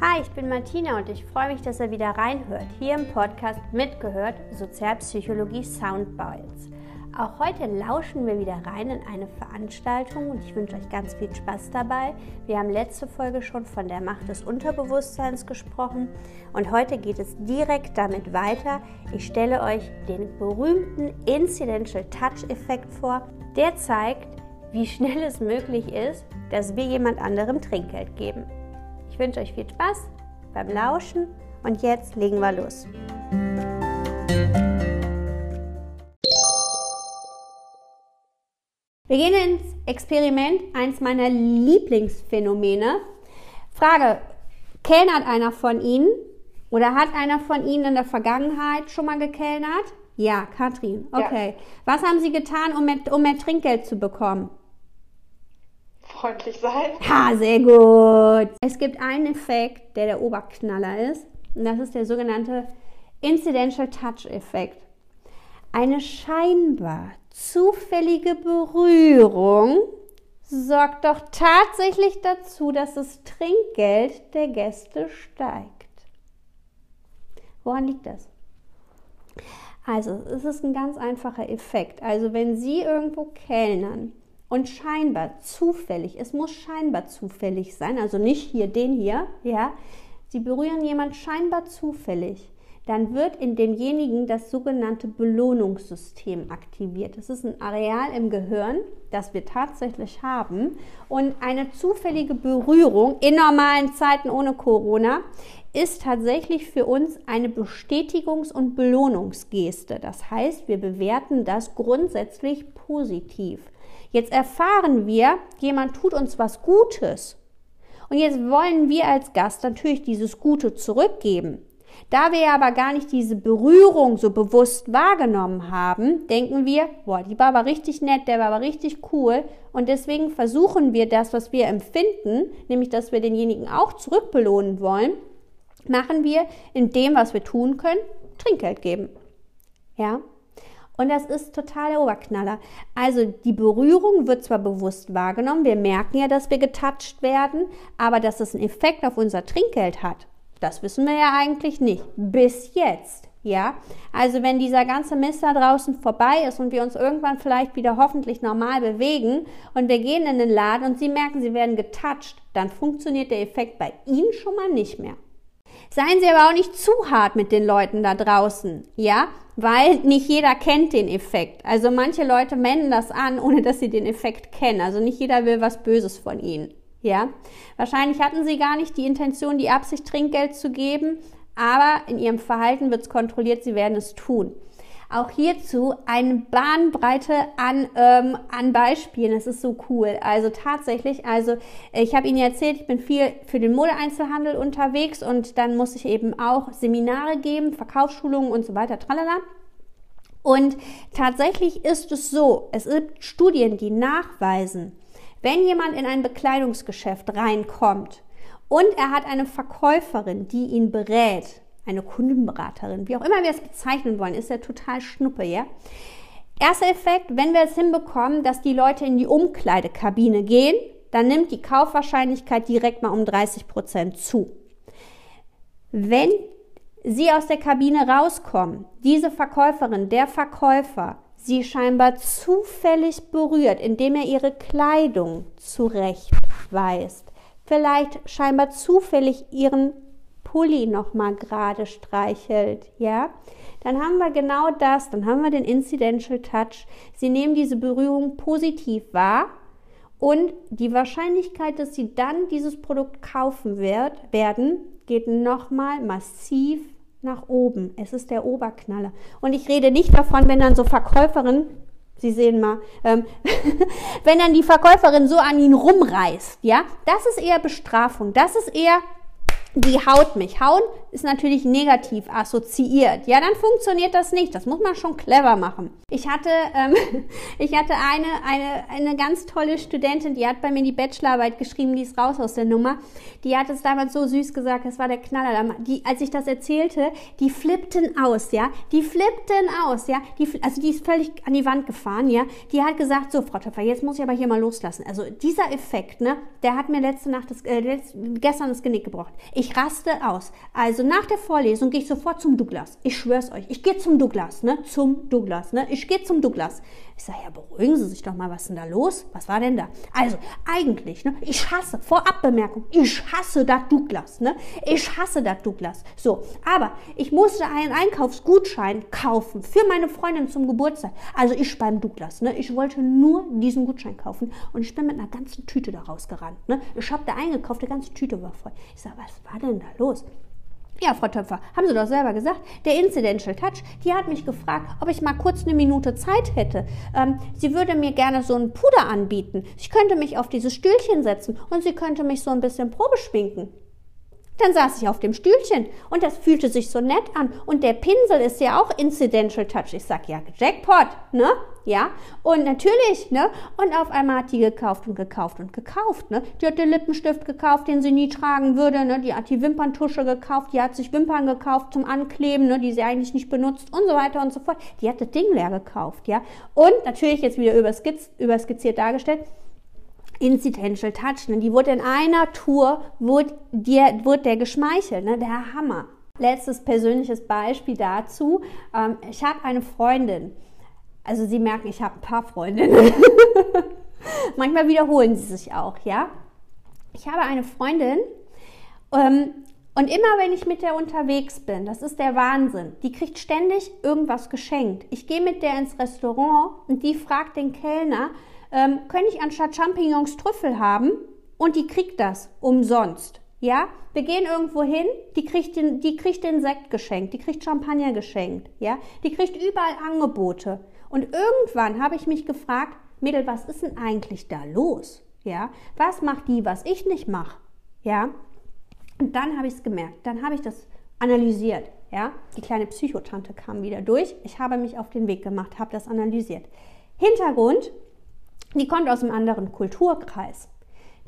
Hi, ich bin Martina und ich freue mich, dass ihr wieder reinhört. Hier im Podcast mitgehört Sozialpsychologie Soundbites. Auch heute lauschen wir wieder rein in eine Veranstaltung und ich wünsche euch ganz viel Spaß dabei. Wir haben letzte Folge schon von der Macht des Unterbewusstseins gesprochen und heute geht es direkt damit weiter. Ich stelle euch den berühmten Incidental Touch Effekt vor. Der zeigt, wie schnell es möglich ist, dass wir jemand anderem Trinkgeld geben. Ich wünsche euch viel Spaß beim Lauschen und jetzt legen wir los. Wir gehen ins Experiment, eins meiner Lieblingsphänomene. Frage, kellnert einer von Ihnen oder hat einer von Ihnen in der Vergangenheit schon mal gekellnert? Ja, Katrin, okay. Ja. Was haben Sie getan, um mehr, um mehr Trinkgeld zu bekommen? Freundlich sein. Ha, sehr gut. Es gibt einen Effekt, der der Oberknaller ist. Und das ist der sogenannte Incidental Touch Effekt. Eine scheinbar zufällige Berührung sorgt doch tatsächlich dazu, dass das Trinkgeld der Gäste steigt. Woran liegt das? Also, es ist ein ganz einfacher Effekt. Also, wenn Sie irgendwo kellnern und scheinbar zufällig, es muss scheinbar zufällig sein, also nicht hier den hier, ja, Sie berühren jemand scheinbar zufällig, dann wird in demjenigen das sogenannte Belohnungssystem aktiviert. Das ist ein Areal im Gehirn, das wir tatsächlich haben. Und eine zufällige Berührung in normalen Zeiten ohne Corona ist tatsächlich für uns eine Bestätigungs- und Belohnungsgeste. Das heißt, wir bewerten das grundsätzlich positiv. Jetzt erfahren wir, jemand tut uns was Gutes. Und jetzt wollen wir als Gast natürlich dieses Gute zurückgeben. Da wir aber gar nicht diese Berührung so bewusst wahrgenommen haben, denken wir, boah, die war aber richtig nett, der war aber richtig cool. Und deswegen versuchen wir das, was wir empfinden, nämlich dass wir denjenigen auch zurückbelohnen wollen, machen wir in dem, was wir tun können, Trinkgeld geben. Ja, und das ist total der Oberknaller. Also die Berührung wird zwar bewusst wahrgenommen, wir merken ja, dass wir getoucht werden, aber dass es einen Effekt auf unser Trinkgeld hat, das wissen wir ja eigentlich nicht. Bis jetzt. Ja, also wenn dieser ganze Mist da draußen vorbei ist und wir uns irgendwann vielleicht wieder hoffentlich normal bewegen und wir gehen in den Laden und Sie merken, Sie werden getoucht, dann funktioniert der Effekt bei Ihnen schon mal nicht mehr. Seien Sie aber auch nicht zu hart mit den Leuten da draußen, ja, weil nicht jeder kennt den Effekt. Also manche Leute wenden das an, ohne dass sie den Effekt kennen. Also nicht jeder will was Böses von Ihnen, ja. Wahrscheinlich hatten Sie gar nicht die Intention, die Absicht, Trinkgeld zu geben, aber in Ihrem Verhalten wird es kontrolliert, Sie werden es tun. Auch hierzu eine Bahnbreite an, ähm, an Beispielen. Das ist so cool. Also tatsächlich, also ich habe Ihnen erzählt, ich bin viel für den Modeeinzelhandel unterwegs und dann muss ich eben auch Seminare geben, Verkaufsschulungen und so weiter, tralala. Und tatsächlich ist es so, es gibt Studien, die nachweisen, wenn jemand in ein Bekleidungsgeschäft reinkommt und er hat eine Verkäuferin, die ihn berät, eine Kundenberaterin, wie auch immer wir es bezeichnen wollen, ist ja total schnuppe, ja. Erster Effekt, wenn wir es hinbekommen, dass die Leute in die Umkleidekabine gehen, dann nimmt die Kaufwahrscheinlichkeit direkt mal um 30 Prozent zu. Wenn Sie aus der Kabine rauskommen, diese Verkäuferin, der Verkäufer, Sie scheinbar zufällig berührt, indem er ihre Kleidung zurechtweist, vielleicht scheinbar zufällig ihren Pulli nochmal gerade streichelt, ja, dann haben wir genau das, dann haben wir den Incidental Touch. Sie nehmen diese Berührung positiv wahr und die Wahrscheinlichkeit, dass Sie dann dieses Produkt kaufen wird, werden, geht nochmal massiv nach oben. Es ist der Oberknaller. Und ich rede nicht davon, wenn dann so Verkäuferin, Sie sehen mal, ähm, wenn dann die Verkäuferin so an ihn rumreißt, ja, das ist eher Bestrafung. Das ist eher die haut mich. Hauen ist natürlich negativ assoziiert. Ja, dann funktioniert das nicht. Das muss man schon clever machen. Ich hatte, ähm, ich hatte eine, eine, eine ganz tolle Studentin, die hat bei mir die Bachelorarbeit geschrieben, die ist raus aus der Nummer. Die hat es damals so süß gesagt, das war der Knaller. Die, als ich das erzählte, die flippten aus, ja. Die flippten aus, ja. Die, also die ist völlig an die Wand gefahren, ja. Die hat gesagt, so, Frau Töpfer, jetzt muss ich aber hier mal loslassen. Also dieser Effekt, ne, der hat mir letzte Nacht, das, äh, gestern das Genick gebrochen. Ich Ich raste aus. Also nach der Vorlesung gehe ich sofort zum Douglas. Ich schwör's euch. Ich gehe zum Douglas, ne? Zum Douglas, ne? Ich gehe zum Douglas. Ich sage, ja, beruhigen Sie sich doch mal, was ist denn da los? Was war denn da? Also, eigentlich, ne? Ich hasse, Vorabbemerkung, ich hasse das Douglas, ne? Ich hasse das Douglas. So, aber ich musste einen Einkaufsgutschein kaufen für meine Freundin zum Geburtstag. Also ich beim Douglas, ne? Ich wollte nur diesen Gutschein kaufen und ich bin mit einer ganzen Tüte da rausgerannt, ne? Ich habe da eingekauft, die ganze Tüte war voll. Ich sage, was war denn da los? Ja, Frau Töpfer, haben Sie doch selber gesagt, der Incidential Touch, die hat mich gefragt, ob ich mal kurz eine Minute Zeit hätte. Ähm, sie würde mir gerne so ein Puder anbieten. Ich könnte mich auf dieses Stühlchen setzen und sie könnte mich so ein bisschen probeschminken. Dann saß ich auf dem Stühlchen und das fühlte sich so nett an. Und der Pinsel ist ja auch Incidental Touch. Ich sag ja, Jackpot, ne? Ja. Und natürlich, ne? Und auf einmal hat die gekauft und gekauft und gekauft, ne? Die hat den Lippenstift gekauft, den sie nie tragen würde, ne? Die hat die Wimperntusche gekauft, die hat sich Wimpern gekauft zum Ankleben, ne? Die sie eigentlich nicht benutzt und so weiter und so fort. Die hat das Ding leer gekauft, ja. Und natürlich jetzt wieder überskizziert dargestellt Incidential Touch. Ne? Die wurde in einer Tour, wurde, dir, wurde der geschmeichelt. Ne? Der Hammer. Letztes persönliches Beispiel dazu. Ähm, ich habe eine Freundin. Also Sie merken, ich habe ein paar Freundinnen. Manchmal wiederholen sie sich auch, ja. Ich habe eine Freundin ähm, und immer wenn ich mit der unterwegs bin, das ist der Wahnsinn, die kriegt ständig irgendwas geschenkt. Ich gehe mit der ins Restaurant und die fragt den Kellner, ähm, könnte ich anstatt Champignons Trüffel haben und die kriegt das umsonst. Ja, wir gehen irgendwo hin, die kriegt den, die kriegt den Sekt geschenkt, die kriegt Champagner geschenkt, ja, die kriegt überall Angebote. Und irgendwann habe ich mich gefragt, Mädel, was ist denn eigentlich da los? Ja, was macht die, was ich nicht mache? Ja, und dann habe ich es gemerkt, dann habe ich das analysiert. Ja, die kleine Psychotante kam wieder durch. Ich habe mich auf den Weg gemacht, habe das analysiert. Hintergrund, die kommt aus einem anderen Kulturkreis.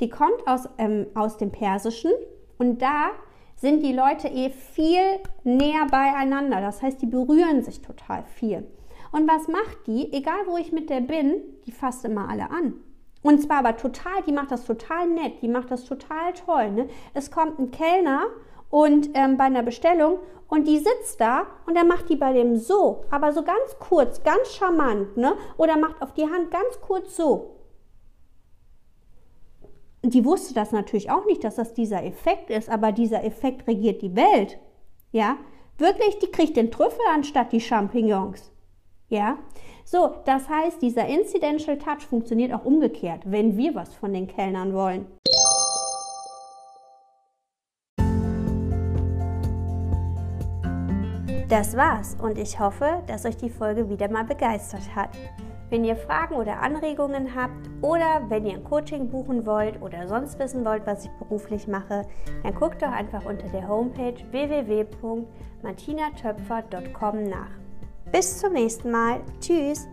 Die kommt aus, ähm, aus dem Persischen und da sind die Leute eh viel näher beieinander. Das heißt, die berühren sich total viel. Und was macht die? Egal wo ich mit der bin, die fasst immer alle an. Und zwar aber total, die macht das total nett, die macht das total toll. Ne? Es kommt ein Kellner und ähm, bei einer Bestellung und die sitzt da und er macht die bei dem so, aber so ganz kurz, ganz charmant, ne? Oder macht auf die Hand ganz kurz so. Die wusste das natürlich auch nicht, dass das dieser Effekt ist, aber dieser Effekt regiert die Welt. Ja, wirklich, die kriegt den Trüffel anstatt die Champignons. Ja, so, das heißt, dieser Incidential Touch funktioniert auch umgekehrt, wenn wir was von den Kellnern wollen. Das war's und ich hoffe, dass euch die Folge wieder mal begeistert hat. Wenn ihr Fragen oder Anregungen habt oder wenn ihr ein Coaching buchen wollt oder sonst wissen wollt, was ich beruflich mache, dann guckt doch einfach unter der Homepage www.martinatöpfer.com nach. Bis zum nächsten Mal. Tschüss.